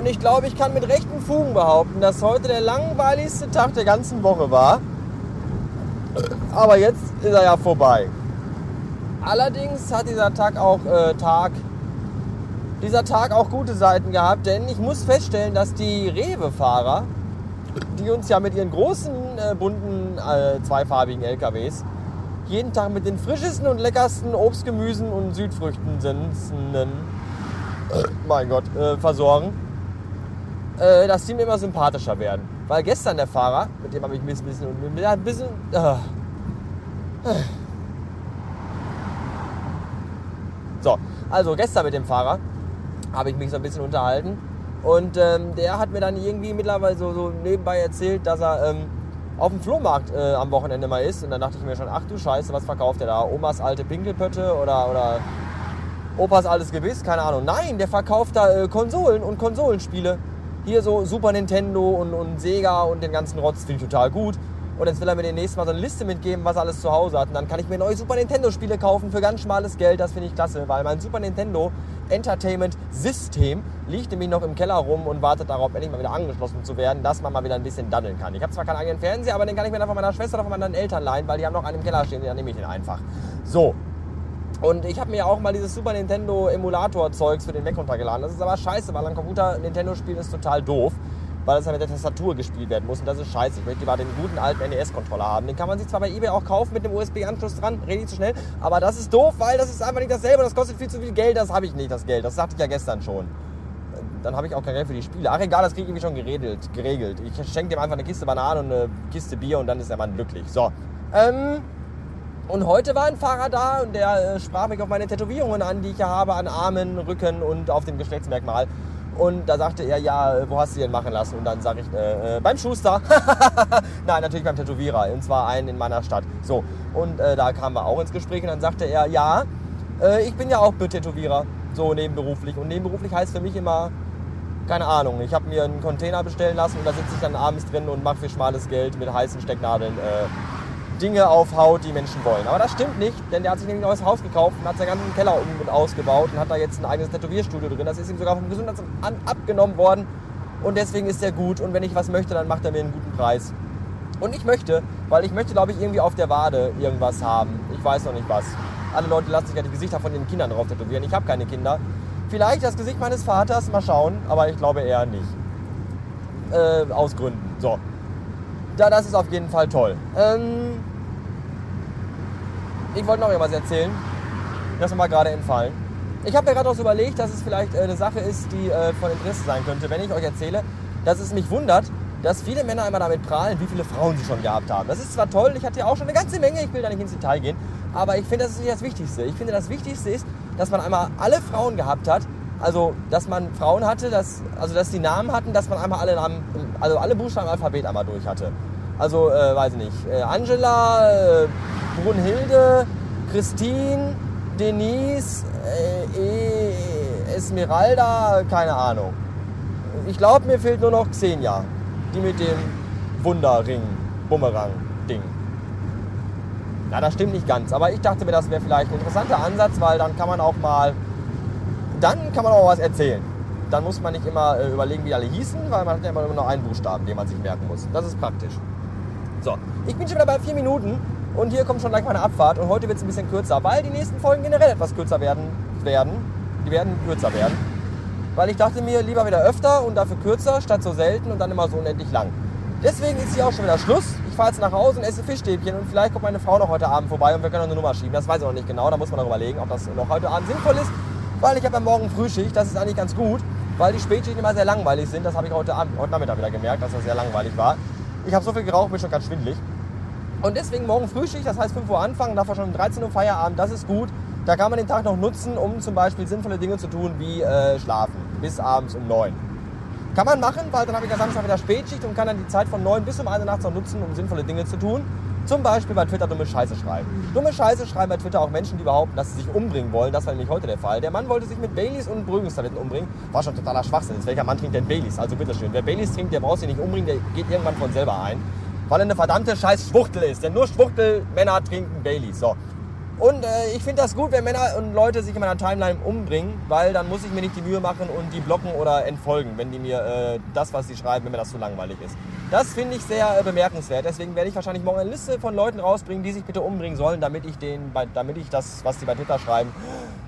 Und ich glaube, ich kann mit rechten Fugen behaupten, dass heute der langweiligste Tag der ganzen Woche war. Aber jetzt ist er ja vorbei. Allerdings hat dieser Tag auch äh, Tag dieser Tag auch gute Seiten gehabt, denn ich muss feststellen, dass die Rewe-Fahrer, die uns ja mit ihren großen, äh, bunten, äh, zweifarbigen LKWs jeden Tag mit den frischesten und leckersten Obstgemüsen und Südfrüchten sind, äh, mein Gott, äh, versorgen, äh, dass die mir immer sympathischer werden. Weil gestern der Fahrer, mit dem habe ich ein bisschen, ein bisschen, äh, so, also gestern mit dem Fahrer habe ich mich so ein bisschen unterhalten. Und ähm, der hat mir dann irgendwie mittlerweile so, so nebenbei erzählt, dass er ähm, auf dem Flohmarkt äh, am Wochenende mal ist. Und dann dachte ich mir schon, ach du Scheiße, was verkauft der da? Omas alte Pinkelpötte oder, oder Opas altes Gebiss? Keine Ahnung. Nein, der verkauft da äh, Konsolen und Konsolenspiele. Hier so Super Nintendo und, und Sega und den ganzen Rotz finde ich total gut. Und jetzt will er mir demnächst mal so eine Liste mitgeben, was er alles zu Hause hat. Und dann kann ich mir neue Super Nintendo-Spiele kaufen für ganz schmales Geld. Das finde ich klasse, weil mein Super Nintendo Entertainment-System liegt nämlich noch im Keller rum und wartet darauf, endlich mal wieder angeschlossen zu werden, dass man mal wieder ein bisschen daddeln kann. Ich habe zwar keinen eigenen Fernseher, aber den kann ich mir dann von meiner Schwester oder von meinen Eltern leihen, weil die haben noch einen im Keller stehen, dann nehme ich den einfach. So. Und ich habe mir auch mal dieses Super Nintendo Emulator-Zeugs für den Mac runtergeladen. Das ist aber scheiße, weil ein Computer Nintendo spielen ist total doof weil das ja mit der Tastatur gespielt werden muss und das ist scheiße. Ich möchte lieber den guten alten NES-Controller haben. Den kann man sich zwar bei eBay auch kaufen mit dem USB-Anschluss dran, rede ich zu schnell, aber das ist doof, weil das ist einfach nicht dasselbe, das kostet viel zu viel Geld, das habe ich nicht, das Geld. Das sagte ich ja gestern schon. Dann habe ich auch kein Geld für die Spiele. Ach egal, das kriege ich irgendwie schon geregelt. geregelt. Ich schenke dem einfach eine Kiste Bananen und eine Kiste Bier und dann ist der Mann glücklich. So. Ähm, und heute war ein Fahrer da und der äh, sprach mich auf meine Tätowierungen an, die ich ja habe an Armen, Rücken und auf dem Geschlechtsmerkmal. Und da sagte er, ja, wo hast du denn machen lassen? Und dann sage ich, äh, äh, beim Schuster. Nein, natürlich beim Tätowierer. Und zwar einen in meiner Stadt. So, und äh, da kamen wir auch ins Gespräch und dann sagte er, ja, äh, ich bin ja auch Tätowierer. So nebenberuflich. Und nebenberuflich heißt für mich immer, keine Ahnung, ich habe mir einen Container bestellen lassen und da sitze ich dann abends drin und mache für schmales Geld mit heißen Stecknadeln äh, Dinge aufhaut, die Menschen wollen. Aber das stimmt nicht, denn der hat sich nämlich ein neues Haus gekauft und hat seinen ganzen Keller um und ausgebaut und hat da jetzt ein eigenes Tätowierstudio drin. Das ist ihm sogar vom Gesundheitsamt abgenommen worden und deswegen ist er gut und wenn ich was möchte, dann macht er mir einen guten Preis. Und ich möchte, weil ich möchte, glaube ich, irgendwie auf der Wade irgendwas haben. Ich weiß noch nicht was. Alle Leute lassen sich ja die Gesichter von ihren Kindern drauf tätowieren. Ich habe keine Kinder. Vielleicht das Gesicht meines Vaters, mal schauen, aber ich glaube eher nicht. Äh, aus Gründen. So. Ja, das ist auf jeden Fall toll. Ähm, ich wollte noch irgendwas erzählen. Das ist mir gerade entfallen. Ich habe mir gerade auch überlegt, dass es vielleicht äh, eine Sache ist, die äh, von Interesse sein könnte, wenn ich euch erzähle, dass es mich wundert, dass viele Männer immer damit prahlen, wie viele Frauen sie schon gehabt haben. Das ist zwar toll, ich hatte ja auch schon eine ganze Menge, ich will da nicht ins Detail gehen, aber ich finde, das ist nicht das Wichtigste. Ich finde, das Wichtigste ist, dass man einmal alle Frauen gehabt hat, also dass man Frauen hatte, dass, also dass die Namen hatten, dass man einmal alle Namen, also alle Buchstaben im Alphabet einmal durch hatte. Also, äh, weiß ich nicht, äh, Angela, äh, Brunhilde, Christine, Denise, äh, Esmeralda, keine Ahnung. Ich glaube, mir fehlt nur noch Xenia. Die mit dem Wunderring, Bumerang-Ding. Na, das stimmt nicht ganz. Aber ich dachte mir, das wäre vielleicht ein interessanter Ansatz, weil dann kann man auch mal, dann kann man auch was erzählen. Dann muss man nicht immer äh, überlegen, wie alle hießen, weil man hat ja immer nur noch einen Buchstaben, den man sich merken muss. Das ist praktisch. So, ich bin schon wieder bei vier Minuten und hier kommt schon gleich meine Abfahrt und heute wird es ein bisschen kürzer, weil die nächsten Folgen generell etwas kürzer werden. werden. Die werden kürzer werden. Weil ich dachte mir, lieber wieder öfter und dafür kürzer, statt so selten und dann immer so unendlich lang. Deswegen ist hier auch schon wieder Schluss. Ich fahre jetzt nach Hause und esse Fischstäbchen und vielleicht kommt meine Frau noch heute Abend vorbei und wir können noch eine Nummer schieben. Das weiß ich noch nicht genau, da muss man noch überlegen, ob das noch heute Abend sinnvoll ist. Weil ich habe ja morgen Frühschicht, das ist eigentlich ganz gut, weil die Spätschichten immer sehr langweilig sind. Das habe ich heute, Abend, heute Nachmittag wieder gemerkt, dass das sehr langweilig war. Ich habe so viel geraucht, bin schon ganz schwindlig. Und deswegen morgen Frühschicht, das heißt 5 Uhr anfangen, davor schon um 13 Uhr Feierabend, das ist gut. Da kann man den Tag noch nutzen, um zum Beispiel sinnvolle Dinge zu tun, wie äh, schlafen, bis abends um 9. Kann man machen, weil dann habe ich ja Samstag wieder Spätschicht und kann dann die Zeit von 9 bis um 1 Uhr nachts noch nutzen, um sinnvolle Dinge zu tun. Zum Beispiel bei Twitter dumme Scheiße schreiben. Dumme Scheiße schreiben bei Twitter auch Menschen, die behaupten, dass sie sich umbringen wollen. Das war nämlich heute der Fall. Der Mann wollte sich mit Baileys und Beruhigungstabletten umbringen. War schon totaler Schwachsinn. Jetzt, welcher Mann trinkt denn Baileys? Also bitteschön. Wer Baileys trinkt, der braucht sich nicht umbringen, der geht irgendwann von selber ein weil er eine verdammte scheiß Schwuchtel ist. Denn nur Schwuchtelmänner trinken Baileys. So. Und äh, ich finde das gut, wenn Männer und Leute sich in meiner Timeline umbringen, weil dann muss ich mir nicht die Mühe machen und die blocken oder entfolgen, wenn die mir äh, das, was sie schreiben, wenn mir das zu langweilig ist. Das finde ich sehr äh, bemerkenswert. Deswegen werde ich wahrscheinlich morgen eine Liste von Leuten rausbringen, die sich bitte umbringen sollen, damit ich, den, damit ich das, was sie bei Twitter schreiben,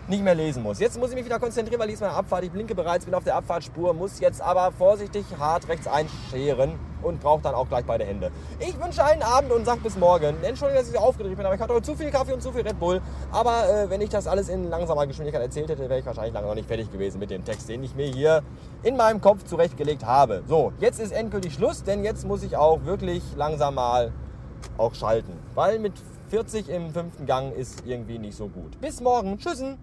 nicht mehr lesen muss. Jetzt muss ich mich wieder konzentrieren, weil ich meine Abfahrt. Ich blinke bereits, bin auf der Abfahrtspur, muss jetzt aber vorsichtig hart rechts einscheren und brauche dann auch gleich beide Hände. Ich wünsche einen Abend und sage bis morgen. Entschuldigung, dass ich so aufgedreht bin, aber ich hatte heute zu viel Kaffee und zu viel Red Bull. Aber äh, wenn ich das alles in langsamer Geschwindigkeit erzählt hätte, wäre ich wahrscheinlich lange noch nicht fertig gewesen mit dem Text, den ich mir hier in meinem Kopf zurechtgelegt habe. So, jetzt ist endgültig Schluss, denn jetzt muss ich auch wirklich langsam mal auch schalten. Weil mit 40 im fünften Gang ist irgendwie nicht so gut. Bis morgen. Tschüssen.